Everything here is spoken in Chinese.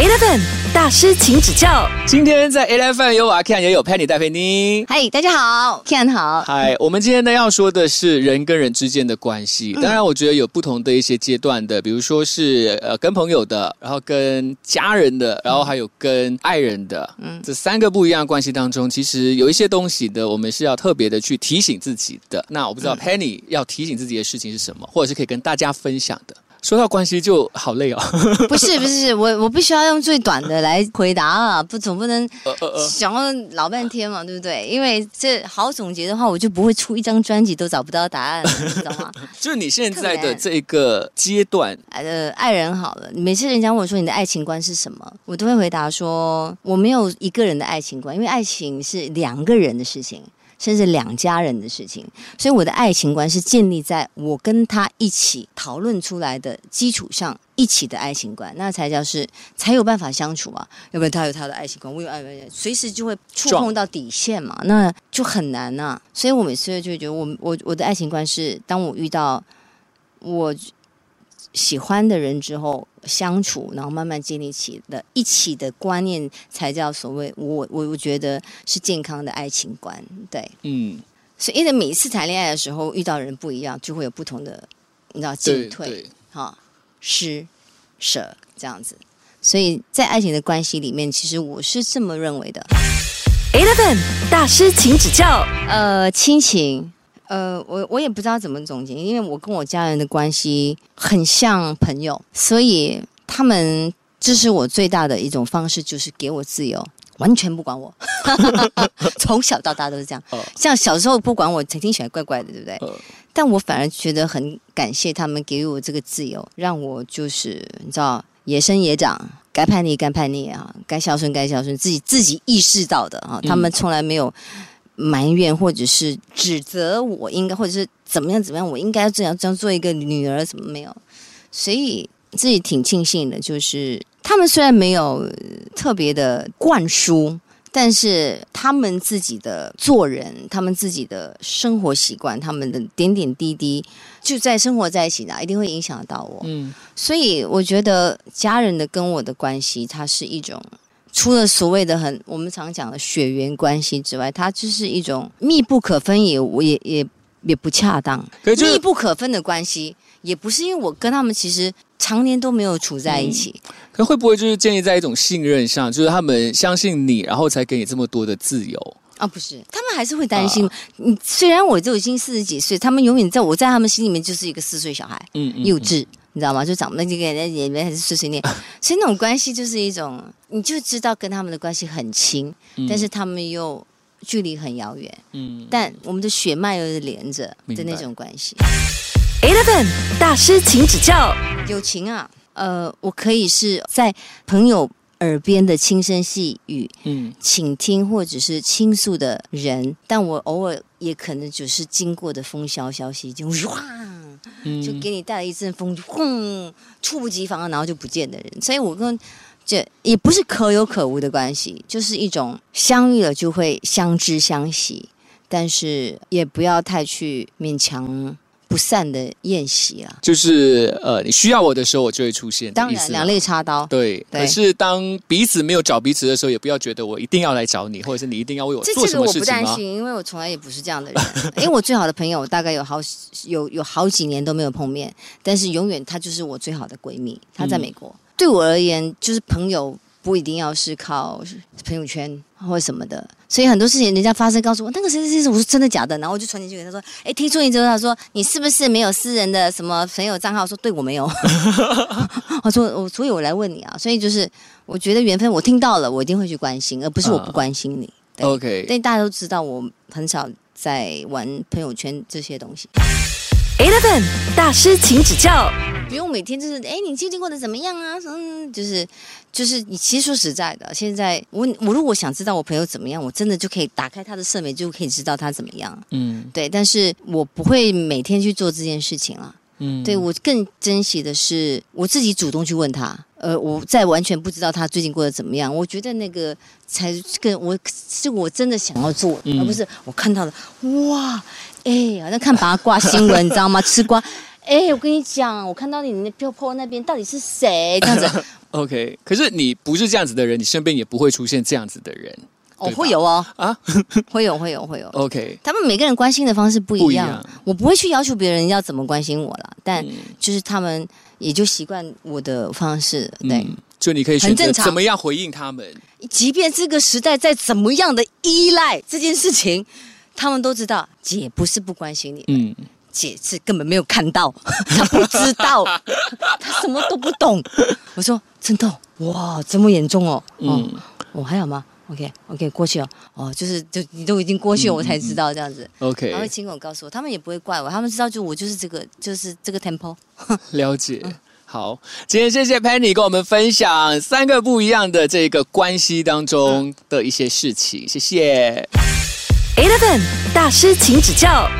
Eleven 大师，请指教。今天在 Eleven 有瓦 Ken 也有 Penny 戴佩妮。嗨，大家好，Ken 好。嗨，我们今天呢要说的是人跟人之间的关系。当然，我觉得有不同的一些阶段的，比如说是呃跟朋友的，然后跟家人的，然后还有跟爱人的。嗯，这三个不一样的关系当中，其实有一些东西的，我们是要特别的去提醒自己的。那我不知道 Penny 要提醒自己的事情是什么，或者是可以跟大家分享的。说到关系就好累哦。不是不是，我我必须要用最短的来回答啊，不总不能想要老半天嘛，对不对？因为这好总结的话，我就不会出一张专辑都找不到答案，知道吗？就是你现在的这个阶段，呃，爱人好了，每次人家问我说你的爱情观是什么，我都会回答说我没有一个人的爱情观，因为爱情是两个人的事情。甚至两家人的事情，所以我的爱情观是建立在我跟他一起讨论出来的基础上，一起的爱情观，那才叫是才有办法相处啊。要不然他有他的爱情观，我有爱观，随时就会触碰到底线嘛，那就很难呐。所以我每次就会觉得，我我我的爱情观是，当我遇到我。喜欢的人之后相处，然后慢慢建立起的一起的观念，才叫所谓我我我觉得是健康的爱情观。对，嗯，所以因为每一次谈恋爱的时候遇到人不一样，就会有不同的你知道进退哈施舍这样子。所以在爱情的关系里面，其实我是这么认为的。Eleven 大师，请指教。呃，亲情。呃，我我也不知道怎么总结，因为我跟我家人的关系很像朋友，所以他们这是我最大的一种方式，就是给我自由，完全不管我。从小到大都是这样，像小时候不管我，曾经喜欢怪怪的，对不对？但我反而觉得很感谢他们给予我这个自由，让我就是你知道，野生野长，该叛逆该叛逆啊，该孝顺该孝顺，自己自己意识到的啊，他们从来没有。埋怨或者是指责我应该，或者是怎么样怎么样，我应该这样这样做一个女儿，怎么没有？所以自己挺庆幸的，就是他们虽然没有特别的灌输，但是他们自己的做人，他们自己的生活习惯，他们的点点滴滴，就在生活在一起的，一定会影响到我。嗯，所以我觉得家人的跟我的关系，它是一种。除了所谓的很我们常讲的血缘关系之外，它就是一种密不可分，也我也也也不恰当。密不可分的关系，也不是因为我跟他们其实常年都没有处在一起。可会不会就是建立在一种信任上，就是他们相信你，然后才给你这么多的自由啊？不是，他们还是会担心。你虽然我就已经四十几岁，他们永远在我在他们心里面就是一个四岁小孩，嗯，幼稚。你知道吗？就长那就给人也没还是碎碎念，所以那种关系就是一种，你就知道跟他们的关系很亲，但是他们又距离很遥远，嗯，但我们的血脉又是连着的那种关系。Eleven 大师，请指教。友情啊，呃，我可以是在朋友耳边的轻声细语，嗯，倾听或者是倾诉的人，但我偶尔也可能只是经过的风萧萧息，就哇。就给你带来一阵风，就轰，猝不及防，然后就不见的人。所以我跟这也不是可有可无的关系，就是一种相遇了就会相知相惜，但是也不要太去勉强。不散的宴席啊，就是呃，你需要我的时候，我就会出现。当然，两肋插刀。对，可是当彼此没有找彼此的时候，也不要觉得我一定要来找你，或者是你一定要为我做什么事情这个我不担心，因为我从来也不是这样的人。因为我最好的朋友大概有好有有好几年都没有碰面，但是永远她就是我最好的闺蜜。她在美国，对我而言就是朋友。不一定要是靠朋友圈或什么的，所以很多事情人家发生告诉我那个谁谁谁，我说真的假的，然后我就传进去给他说，哎，听说你之后他说你是不是没有私人的什么朋友账号？说对我没有，我说我所以我来问你啊，所以就是我觉得缘分我听到了，我一定会去关心，而不是我不关心你。OK，但大家都知道我很少在玩朋友圈这些东西。Eleven 大师，请指教。不用每天就是，哎，你最近过得怎么样啊？嗯，就是，就是你其实说实在的，现在我我如果想知道我朋友怎么样，我真的就可以打开他的社媒，就可以知道他怎么样。嗯，对，但是我不会每天去做这件事情了。嗯，对我更珍惜的是我自己主动去问他。呃，我在完全不知道他最近过得怎么样，我觉得那个才更我是我真的想要做，而不是我看到了哇，哎，好像看八卦新闻，你知道吗？吃瓜。哎，我跟你讲，我看到你那漂泊那边到底是谁？这样子，OK，可是你不是这样子的人，你身边也不会出现这样子的人哦，会有哦，啊。会有，会有，会有。OK，他们每个人关心的方式不一样，不一样我不会去要求别人要怎么关心我了，但嗯就是他们也就习惯我的方式，对。嗯，就你可以选择很正常怎么样回应他们。即便这个时代再怎么样的依赖这件事情，他们都知道，姐不是不关心你，嗯，姐是根本没有看到，她不知道，她什么都不懂。我说真的哦，哇，这么严重哦，哦，嗯我、还好吗？OK OK，过去了，哦，就是就你都已经过去了，我才知道这样子。他会 OK，亲口告诉我，他们也不会怪我，他们知道就我就是这个，就是这个 temple。了解。好，今天谢谢 Penny 跟我们分享三个不一样的这个关系当中的一些事情，谢谢。Eleven 大师，请指教